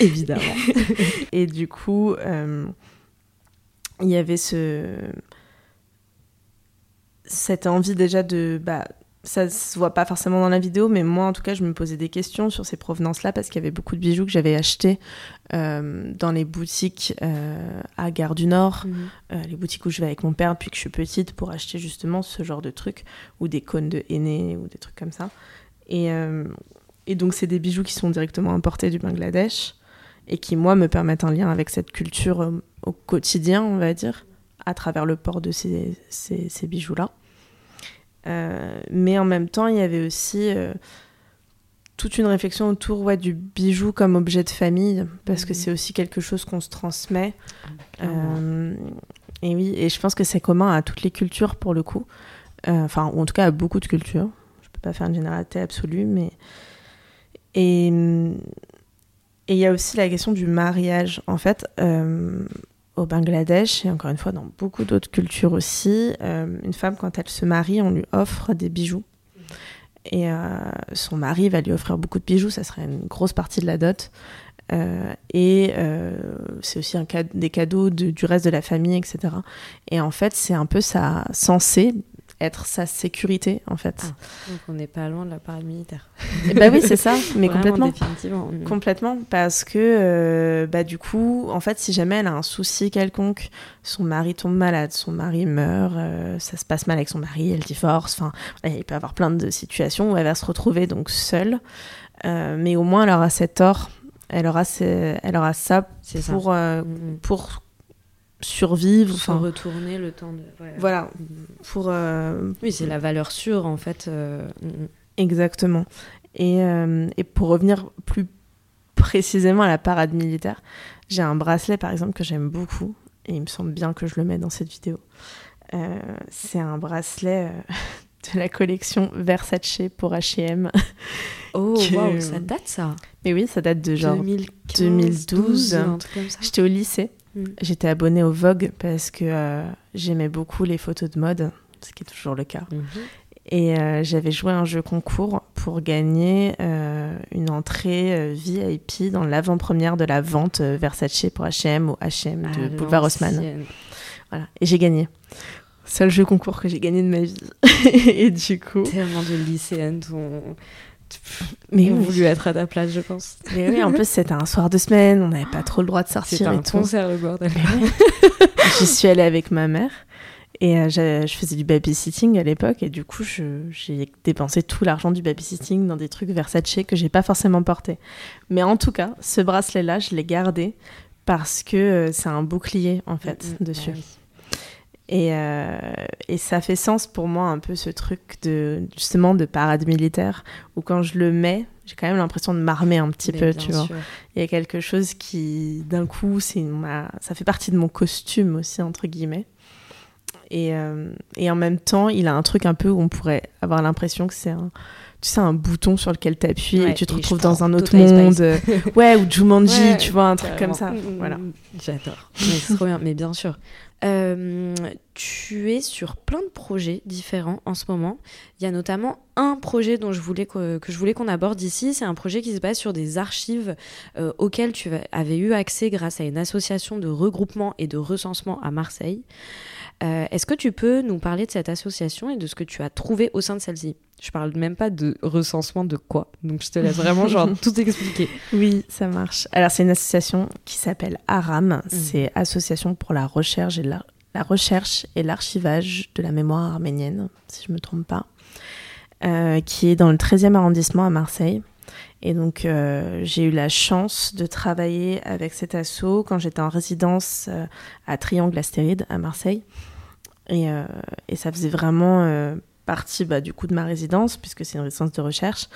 Évidemment. et du coup, il y avait ce cette envie déjà de... Bah, ça se voit pas forcément dans la vidéo, mais moi en tout cas, je me posais des questions sur ces provenances-là parce qu'il y avait beaucoup de bijoux que j'avais achetés euh, dans les boutiques euh, à Gare du Nord, mmh. euh, les boutiques où je vais avec mon père depuis que je suis petite pour acheter justement ce genre de trucs, ou des cônes de henné ou des trucs comme ça. Et, et donc, c'est des bijoux qui sont directement importés du Bangladesh et qui, moi, me permettent un lien avec cette culture au quotidien, on va dire à travers le port de ces, ces, ces bijoux-là. Euh, mais en même temps, il y avait aussi euh, toute une réflexion autour ouais, du bijou comme objet de famille, parce mmh. que c'est aussi quelque chose qu'on se transmet. Euh, et oui, et je pense que c'est commun à toutes les cultures pour le coup, enfin, ou en tout cas à beaucoup de cultures. Je peux pas faire une généralité absolue, mais. Et. Et il y a aussi la question du mariage. En fait, euh, au Bangladesh et encore une fois dans beaucoup d'autres cultures aussi, euh, une femme quand elle se marie, on lui offre des bijoux. Et euh, son mari va lui offrir beaucoup de bijoux, ça serait une grosse partie de la dot. Euh, et c'est aussi un cade des cadeaux de, du reste de la famille, etc. Et en fait, c'est un peu ça censé être sa sécurité en fait. Ah, donc on n'est pas loin de la parade militaire. Et bah oui, c'est ça, mais complètement. Définitivement. Complètement, parce que euh, bah, du coup, en fait, si jamais elle a un souci quelconque, son mari tombe malade, son mari meurt, euh, ça se passe mal avec son mari, elle divorce, enfin, il peut y avoir plein de situations où elle va se retrouver donc seule, euh, mais au moins elle aura cet or, elle aura, ses, elle aura ça pour, ça. euh, Mm-hmm. pour survivre, Enfin, enfin, retourner le temps de. ouais. voilà, Mm. pour euh, Oui, c'est la valeur sûre en fait. euh, mm, Exactement. Et, euh, et pour revenir plus précisément à la parade militaire, j'ai un bracelet par exemple que j'aime beaucoup et il me semble bien que je le mets dans cette vidéo. Euh, c'est un bracelet euh, de la collection Versace pour H&M. Oh, Que- waouh, ça date ça. Mais oui, ça date de genre 2015, 2012, 12, un truc comme ça. J'étais au lycée, Mm. j'étais abonnée au Vogue parce que euh, j'aimais beaucoup les photos de mode, ce qui est toujours le cas. Mhm. Et euh, j'avais joué un jeu concours pour gagner euh, une entrée VIP dans l'avant-première de la vente Versace pour H&M au H&M de Ah, Boulevard Haussmann. Voilà. Et j'ai gagné. Seul jeu concours que j'ai gagné de ma vie. et du coup... Tellement de lycéennes ont, Mais ont oui. voulu être à ta place, je pense. Mais oui, en plus, c'était un soir de semaine, on n'avait pas trop le droit de C'était sortir un et tout. concert, le bordel. J'y suis allée avec ma mère. Et euh, je, je faisais du babysitting à l'époque et du coup j'ai dépensé tout l'argent du babysitting dans des trucs Versace que j'ai pas forcément porté. Mais en tout cas, ce bracelet là, je l'ai gardé parce que euh, c'est un bouclier en fait dessus. oui. Et, euh, et ça fait sens pour moi un peu ce truc de justement de parade militaire où quand je le mets, j'ai quand même l'impression de m'armer un petit Mais peu, tu vois. Il y a quelque chose qui, d'un coup, c'est ma... ça fait partie de mon costume aussi, entre guillemets. Et, euh, et en même temps, il a un truc un peu où on pourrait avoir l'impression que c'est un, tu sais, un bouton sur lequel tu appuies Ouais, et tu te et retrouves dans un autre monde. Ouais, ou Jumanji, Ouais, tu vois, un truc comme ça. Mm, mm, Voilà. mm. J'adore. Mais c'est trop bien. Mais bien sûr. Euh, tu es sur plein de projets différents en ce moment. Il y a notamment un projet dont je voulais que, je voulais qu'on aborde ici. C'est un projet qui se base sur des archives euh, auxquelles tu avais eu accès grâce à une association de regroupement et de recensement à Marseille. Euh, est-ce que tu peux nous parler de cette association et de ce que tu as trouvé au sein de celle-ci? Je parle même pas de recensement de quoi, donc je te laisse vraiment genre tout expliquer. Oui, ça marche. Alors c'est une association qui s'appelle ARAM, mmh. c'est Association pour la recherche et la, recherche et l'archivage de la mémoire arménienne, si je me trompe pas, euh, qui est dans le 13e arrondissement à Marseille. Et donc, euh, j'ai eu la chance de travailler avec cet asso quand j'étais en résidence euh, à Triangle Astéride à Marseille. Et, euh, et ça faisait vraiment partie bah, du coup de ma résidence, puisque c'est une résidence de recherche,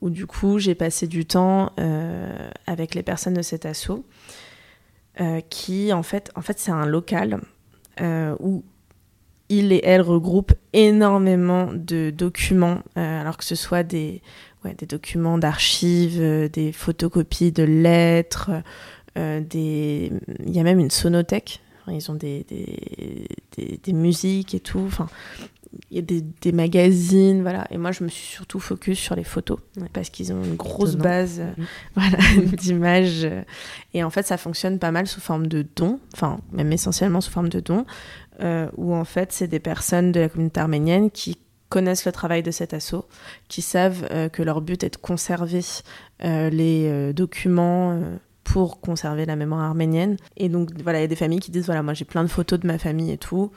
où du coup j'ai passé du temps avec les personnes de cet asso, qui en fait, en fait c'est un local où il et elle regroupent énormément de documents, alors que ce soit des des documents d'archives, euh, des photocopies de lettres, euh, des... il y a même une sonothèque. Ils ont des, des, des, musiques et tout. Enfin, il y a des, des, magazines, voilà. Et moi, je me suis surtout focus sur les photos parce qu'ils ont une grosse base euh, mm. voilà, d'images. Et en fait, ça fonctionne pas mal sous forme de dons, enfin, même essentiellement sous forme de dons, où en fait, c'est des personnes de la communauté arménienne qui connaissent le travail de cet assaut, qui savent euh, que leur but est de conserver euh, les euh, documents pour conserver la mémoire arménienne. Et donc voilà, il y a des familles qui disent voilà, moi j'ai plein de photos de ma famille et tout.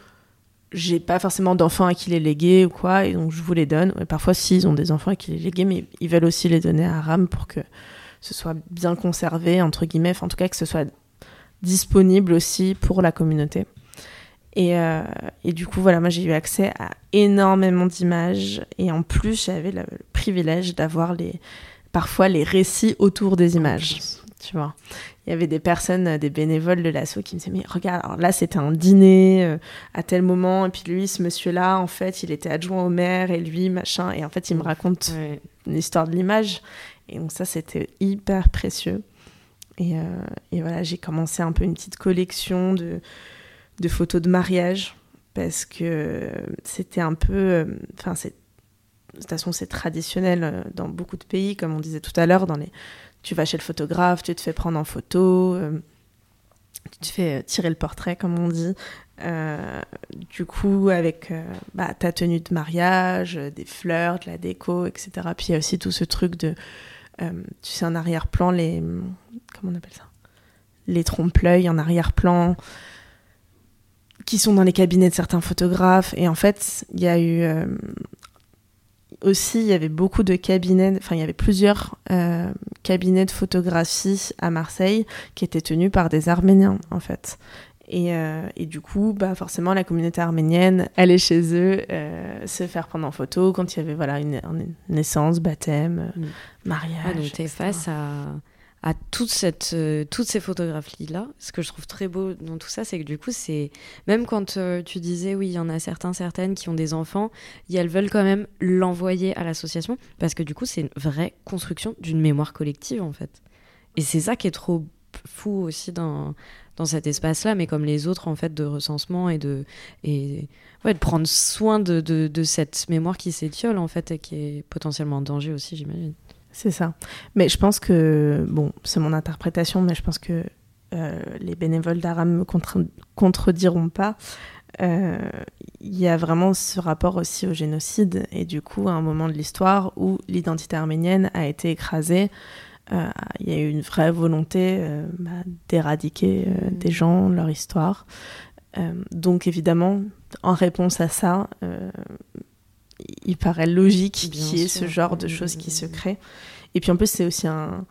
J'ai pas forcément d'enfants à qui les léguer ou quoi, et donc je vous les donne. Et parfois, si, ils ont des enfants à qui les léguer, mais ils veulent aussi les donner à RAM pour que ce soit bien conservé, entre guillemets, enfin, en tout cas que ce soit disponible aussi pour la communauté. Euh, et, du coup, voilà, moi j'ai eu accès à énormément d'images. Et en plus, j'avais le, privilège d'avoir les, parfois les récits autour des images. Tu vois, il y avait des personnes, des bénévoles de l'asso qui me disaient Mais regarde, alors là c'était un dîner euh, à tel moment. Et puis lui, ce monsieur-là, en fait, il était adjoint au maire et lui, machin. Et en fait, il me raconte une histoire de l'image. Et donc, ça, c'était hyper précieux. Et, euh, et voilà, j'ai commencé un peu une petite collection de de photos de mariage parce que c'était un peu. Euh, enfin, c'est. De toute façon, c'est traditionnel dans beaucoup de pays, comme on disait tout à l'heure. Dans les, tu vas chez le photographe, tu te fais prendre en photo, euh, tu te fais tirer le portrait, comme on dit. du coup, avec bah, ta tenue de mariage, des fleurs, de la déco, etc. Puis il y a aussi tout ce truc de, tu sais, en arrière-plan, les, comment on appelle ça? Les trompe-l'œil en arrière-plan qui sont dans les cabinets de certains photographes. Et en fait, il y a eu euh, aussi, il y avait beaucoup de cabinets, enfin, il y avait plusieurs euh, cabinets de photographie à Marseille qui étaient tenus par des Arméniens, en fait. Et, euh, et, du coup, bah forcément, la communauté arménienne allait chez eux se faire prendre en photo quand il y avait voilà, une, naissance, baptême, mm. mariage. Ah, donc, face à à euh, toutes ces photographies-là. Ce que je trouve très beau dans tout ça, c'est que du coup, c'est même quand euh, tu disais, oui, il y en a certains, certaines qui ont des enfants, elles veulent quand même l'envoyer à l'association, parce que du coup, c'est une vraie construction d'une mémoire collective, en fait. Et c'est ça qui est trop fou aussi dans, cet espace-là, mais comme les autres, en fait, de recensement et de, et, de prendre soin de, de cette mémoire qui s'étiole, en fait, et qui est potentiellement en danger aussi, j'imagine. C'est ça. Mais je pense que, bon, c'est mon interprétation, mais je pense que euh, les bénévoles d'Aram ne me contrediront pas. Euh, il y a vraiment ce rapport aussi au génocide et du coup à un moment de l'histoire où l'identité arménienne a été écrasée, euh, il y a eu une vraie volonté bah, d'éradiquer mmh. des gens, leur histoire. donc évidemment, en réponse à ça, il paraît logique qu'il y ait ce genre de choses qui se créent. Et puis en plus, c'est aussi un,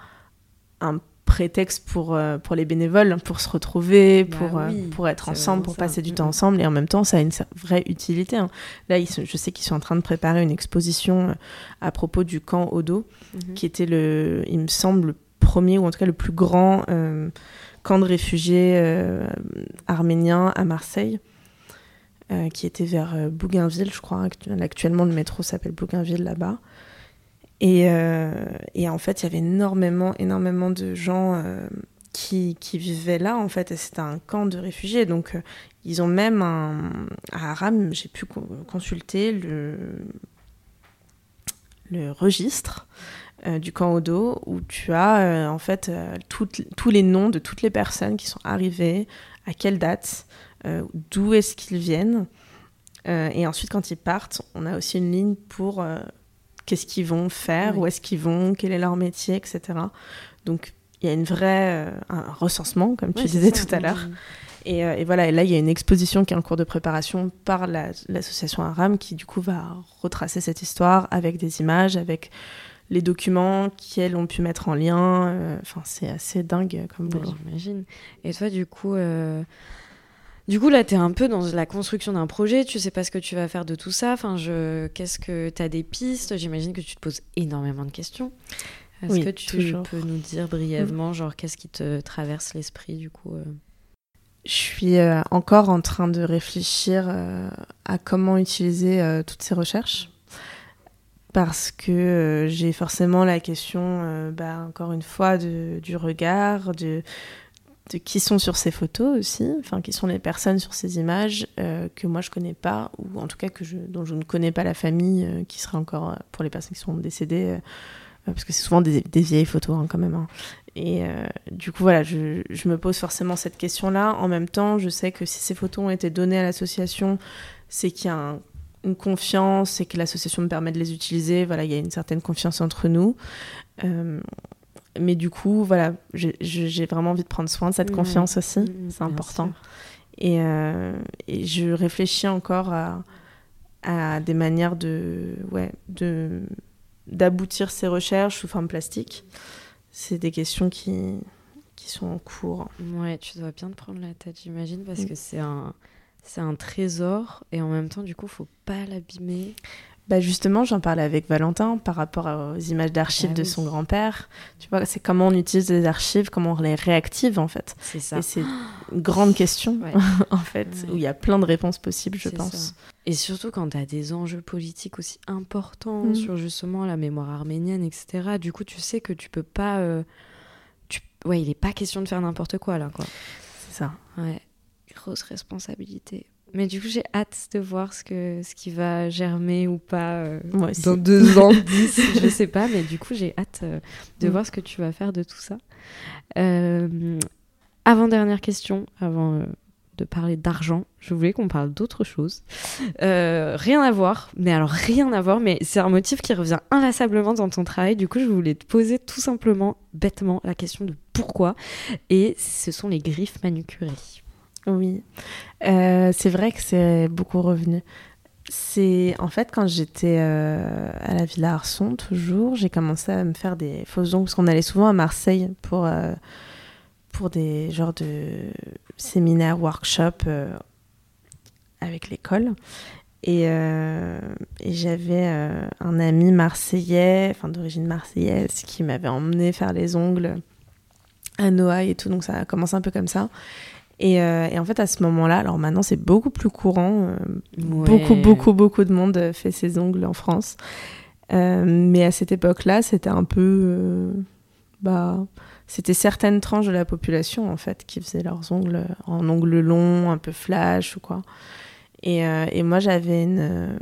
un prétexte pour, euh, pour les bénévoles, pour se retrouver, bah pour, euh, pour être ensemble, pour passer du temps ensemble. Et en même temps, ça a une vraie utilité. Hein. Là, je sais qu'ils sont en train de préparer une exposition euh, à propos du camp Odo, mhm. qui était, le, il me semble, le premier, ou en tout cas le plus grand camp de réfugiés arméniens à Marseille. Euh, qui était vers euh, Bougainville, je crois. Actuellement, le métro s'appelle Bougainville là-bas. Et, euh, et, en fait, il y avait énormément, énormément de gens qui, vivaient là, en fait, c'était un camp de réfugiés. Donc, ils ont même un. À Aram, j'ai pu consulter le, le registre du camp Odo, où tu as en fait tous les noms de toutes les personnes qui sont arrivées, à quelle date, d'où est-ce qu'ils viennent. et ensuite, quand ils partent, on a aussi une ligne pour qu'est-ce qu'ils vont faire, où est-ce qu'ils vont, quel est leur métier, etc. Donc il y a une vraie, euh, un recensement, comme tu disais tout à l'heure. Et, euh, et, voilà, et là, il y a une exposition qui est en cours de préparation par l'association Aram qui, du coup, va retracer cette histoire avec des images, avec les documents qu'elles ont pu mettre en lien. Euh, enfin, c'est assez dingue comme boulot. J'imagine. Et toi, du coup, du coup, là, tu es un peu dans la construction d'un projet, tu sais pas ce que tu vas faire de tout ça. Enfin, je... Qu'est-ce que tu as des pistes? J'imagine que tu te poses énormément de questions. Est-ce que tu peux nous dire brièvement, genre, qu'est-ce qui te traverse l'esprit, du coup euh? Je suis euh, encore en train de réfléchir euh, à comment utiliser toutes ces recherches. Parce que j'ai forcément la question, bah, encore une fois, de, du regard, de, qui sont sur ces photos aussi, enfin qui sont les personnes sur ces images euh, que moi je connais pas ou en tout cas que je, dont je ne connais pas la famille, euh, qui serait encore euh, pour les personnes qui sont décédées, parce que c'est souvent des, vieilles photos hein, quand même. Hein. Et du coup voilà, je, je, me pose forcément cette question-là. En même temps, je sais que si ces photos ont été données à l'association, c'est qu'il y a une confiance et que l'association me permet de les utiliser. Voilà, il y a une certaine confiance entre nous mais du coup, voilà, j'ai vraiment envie de prendre soin de cette confiance aussi. Mmh, c'est important. Et, euh, et, je réfléchis encore à, à, des manières de, ouais, de d'aboutir ces recherches sous forme plastique. C'est des questions qui, qui sont en cours. Ouais, tu dois bien te prendre la tête, j'imagine, parce mmh. que c'est un, c'est un trésor et en même temps, du coup, faut pas l'abîmer. Bah justement, j'en parlais avec Valentin par rapport aux images d'archives ah de son grand-père. Tu vois, c'est comment on utilise les archives, comment on les réactive en fait. C'est ça. Et c'est une grande question en fait, où il y a plein de réponses possibles, je pense. Et surtout quand tu as des enjeux politiques aussi importants mm. sur justement la mémoire arménienne, etc. Du coup, tu sais que tu peux pas. Euh, tu... Ouais, il n'est pas question de faire n'importe quoi là, quoi. C'est ça. Ouais. Grosse responsabilité. Mais du coup, j'ai hâte de voir ce, que, ce qui va germer ou pas euh, dans deux ans, dix, je sais pas. Mais du coup, j'ai hâte euh, de mm. voir ce que tu vas faire de tout ça. Euh, avant-dernière question, avant de parler d'argent, je voulais qu'on parle d'autre chose. rien à voir, mais alors rien à voir, mais c'est un motif qui revient inlassablement dans ton travail. Du coup, je voulais te poser tout simplement, bêtement, la question de pourquoi. Et ce sont les griffes manucurées. Oui, euh, c'est vrai que c'est beaucoup revenu. C'est en fait quand j'étais euh, à la Villa Arson toujours, j'ai commencé à me faire des fausses ongles parce qu'on allait souvent à Marseille pour euh, pour des genres de séminaires, workshops avec l'école. Et, j'avais un ami marseillais, enfin d'origine marseillaise, qui m'avait emmené faire les ongles à Noailles et tout, donc ça a commencé un peu comme ça. Euh, et, en fait, à ce moment-là, alors maintenant c'est beaucoup plus courant, euh, beaucoup, beaucoup, beaucoup de monde fait ses ongles en France. Euh, mais à cette époque-là, c'était un peu. bah, c'était certaines tranches de la population en fait qui faisaient leurs ongles en ongles longs, un peu flash ou quoi. Et, et moi, j'avais une.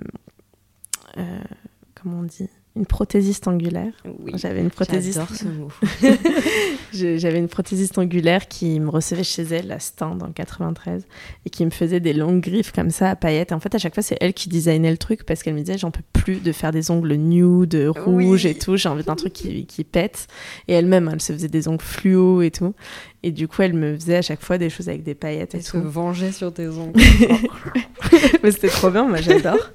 comment on dit? Une prothésiste angulaire. j'avais une prothésiste. ce mot. j'avais une prothésiste angulaire qui me recevait chez elle à Stand en 93 et qui me faisait des longues griffes comme ça à paillettes. en fait, à chaque fois, c'est elle qui designait le truc parce qu'elle me disait j'en peux plus de faire des ongles nude, rouges et tout. J'ai envie d'un truc qui, qui pète. Et elle-même, elle se faisait des ongles fluo et tout. Et du coup, elle me faisait à chaque fois des choses avec des paillettes et elle tout. se vengeait sur tes ongles. Mais c'était trop bien, moi j'adore.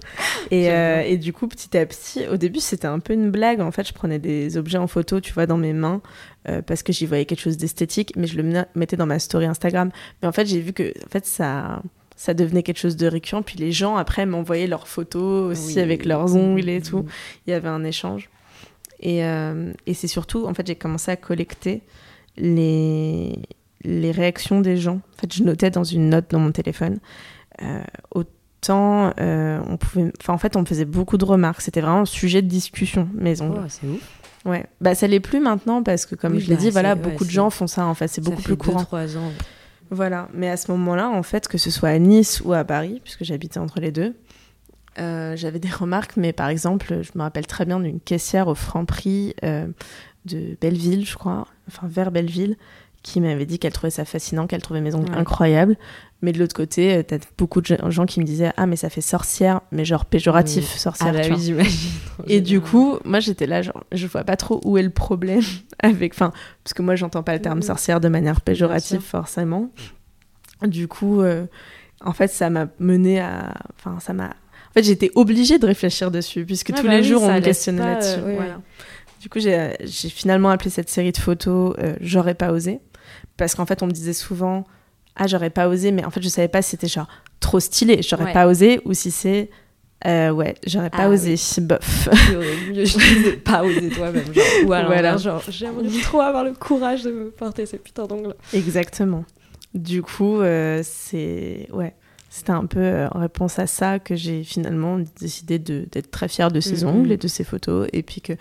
Et, euh, et, du coup, petit à petit, au début, c'était un peu une blague. En fait, je prenais des objets en photo, tu vois, dans mes mains, euh, parce que j'y voyais quelque chose d'esthétique, mais je le mettais dans ma story Instagram. Mais en fait, j'ai vu que en fait, ça, ça devenait quelque chose de récurrent. Puis les gens, après, m'envoyaient leurs photos aussi avec leurs ongles et tout. Il y avait un échange. Et, euh, et c'est surtout, en fait, j'ai commencé à collecter les, les réactions des gens. En fait, je notais dans une note dans mon téléphone. Euh, autant, euh, on pouvait, enfin, en fait, on me faisait beaucoup de remarques. C'était vraiment un sujet de discussion, maison. Oh, c'est ouf. Ouais, bah ça l'est plus maintenant parce que comme Oui, je l'ai bah, dit, voilà, ouais, beaucoup de gens font ça en fait, c'est beaucoup Ça plus fait deux, courant. trois ans. Voilà, mais à ce moment-là, en fait, que ce soit à Nice ou à Paris, puisque j'habitais entre les deux, euh, j'avais des remarques, mais par exemple, je me rappelle très bien d'une caissière au Franprix euh, de Belleville, je crois, enfin vers Belleville, qui m'avait dit qu'elle trouvait ça fascinant, qu'elle trouvait mes ongles Ouais. incroyables. Mais de l'autre côté, euh, t'as beaucoup de gens qui me disaient Ah, mais ça fait sorcière, mais genre péjoratif, sorcière. Ah bah tu oui, j'imagine. Et du coup, moi j'étais là, genre, je vois pas trop où est le problème avec. Enfin, parce que moi j'entends pas le terme sorcière de manière péjorative, forcément. Du coup, euh, en fait, ça m'a mené à. Enfin, ça m'a. En fait, j'étais obligée de réfléchir dessus, puisque Ouais, tous bah les oui, jours on me questionnait là-dessus. euh, oui, Voilà. Oui. Du coup, j'ai j'ai finalement appelé cette série de photos euh, J'aurais pas osé. Parce qu'en fait, on me disait souvent Ah, j'aurais pas osé, mais en fait, je savais pas si c'était genre trop stylé, j'aurais Ouais. pas osé, ou si c'est. euh, ouais, j'aurais pas Ah osé, bof. Tu aurais mieux pas oser toi-même. Ou alors, Voilà. genre, j'aimerais trop avoir le courage de me porter ces putains d'ongles. Exactement. Du coup, euh, c'est ouais, c'était un peu euh, en réponse à ça que j'ai finalement décidé d'être très fière de ses Mhm. ongles et de ses photos, et puis que,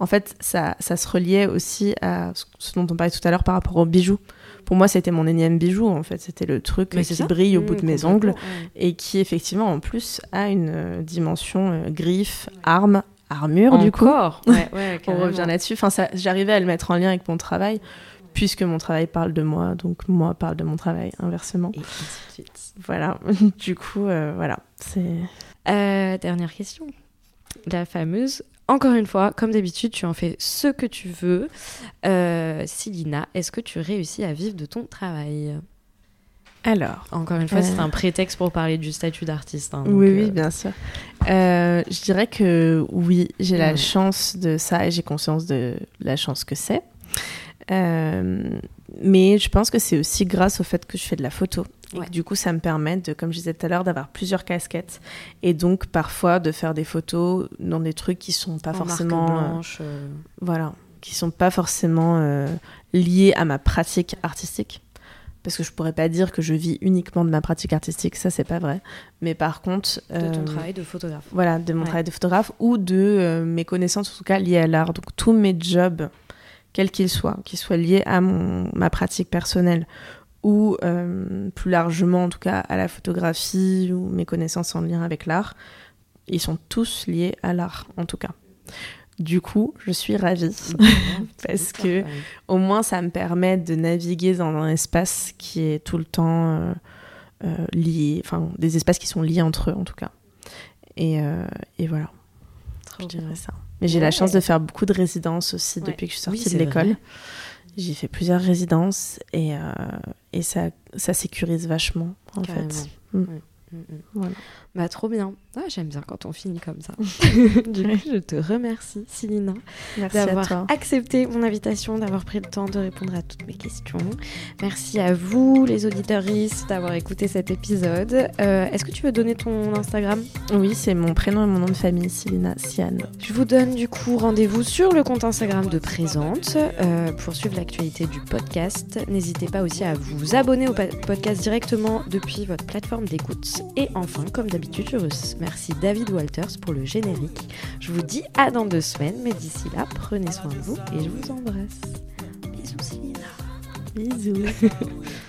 en fait, ça, ça se reliait aussi à ce- dont on parlait tout à l'heure par rapport aux bijoux. Pour moi, c'était mon énième bijou, en fait, c'était le truc Mais qui ça. brille au Mmh, bout de mes ongles ouais. et qui effectivement, en plus, a une euh, dimension euh, griffe, arme, armure, du coup. Ouais, On revient là-dessus. Enfin, j'arrivais à le mettre en lien avec mon travail, puisque mon travail parle de moi, donc moi parle de mon travail, inversement. Et ainsi de suite. Voilà. du coup, euh, voilà. C'est. Euh, dernière question. La fameuse. Encore une fois, comme d'habitude, tu en fais ce que tu veux. Euh, Silina, est-ce que tu réussis à vivre de ton travail? Alors. Encore une fois, Euh. c'est un prétexte pour parler du statut d'artiste. hein, oui, euh, oui, bien sûr. Euh, je dirais que oui, j'ai la chance de ça et j'ai conscience de la chance que c'est. Euh, mais je pense que c'est aussi grâce au fait que je fais de la photo. Et Ouais. que du coup, ça me permet, de, comme je disais tout à l'heure, d'avoir plusieurs casquettes. Et donc, parfois, de faire des photos dans des trucs qui sont pas en forcément. euh, blanche. euh, voilà, qui sont pas forcément euh, liés à ma pratique artistique. Parce que je pourrais pas dire que je vis uniquement de ma pratique artistique, ça c'est pas vrai. Mais par contre, de ton euh, travail de photographe. voilà, de mon Ouais. travail de photographe ou de mes connaissances en tout cas liées à l'art. Donc tous mes jobs, quels qu'ils soient, qu'ils soient liés à mon, ma pratique personnelle ou euh, plus largement en tout cas à la photographie ou mes connaissances en lien avec l'art, ils sont tous liés à l'art en tout cas. Du coup, je suis ravie. Parce que- Au moins, ça me permet de naviguer dans un espace qui est tout le temps euh, euh, lié, enfin des espaces qui sont liés entre eux en tout cas. Et, et voilà, je dirais ça. Mais j'ai Ouais. la chance de faire beaucoup de résidences aussi Ouais. depuis que je suis sortie de l'école. J'ai fait plusieurs résidences et, euh, et ça, ça sécurise vachement en Carrément. fait. Ouais. Voilà. Bah trop bien. Ah, J'aime bien quand on finit comme ça. du coup, je te remercie, à d'avoir accepté mon invitation, d'avoir pris le temps de répondre à toutes mes questions. Merci à vous, les auditeuristes, d'avoir écouté cet épisode. Euh, Est-ce que tu veux donner ton Instagram? Oui, c'est mon prénom et mon nom de famille, Célina Sian. Je vous donne du coup rendez-vous sur le compte Instagram de Présente euh, pour suivre l'actualité du podcast. N'hésitez pas aussi à vous abonner au podcast directement depuis votre plateforme d'écoute. Et enfin, comme d'habitude, je remercie David Walters pour le générique. Je vous dis à dans deux semaines, mais d'ici là, prenez soin de vous et je vous embrasse. Bisous, Céline. Bisous.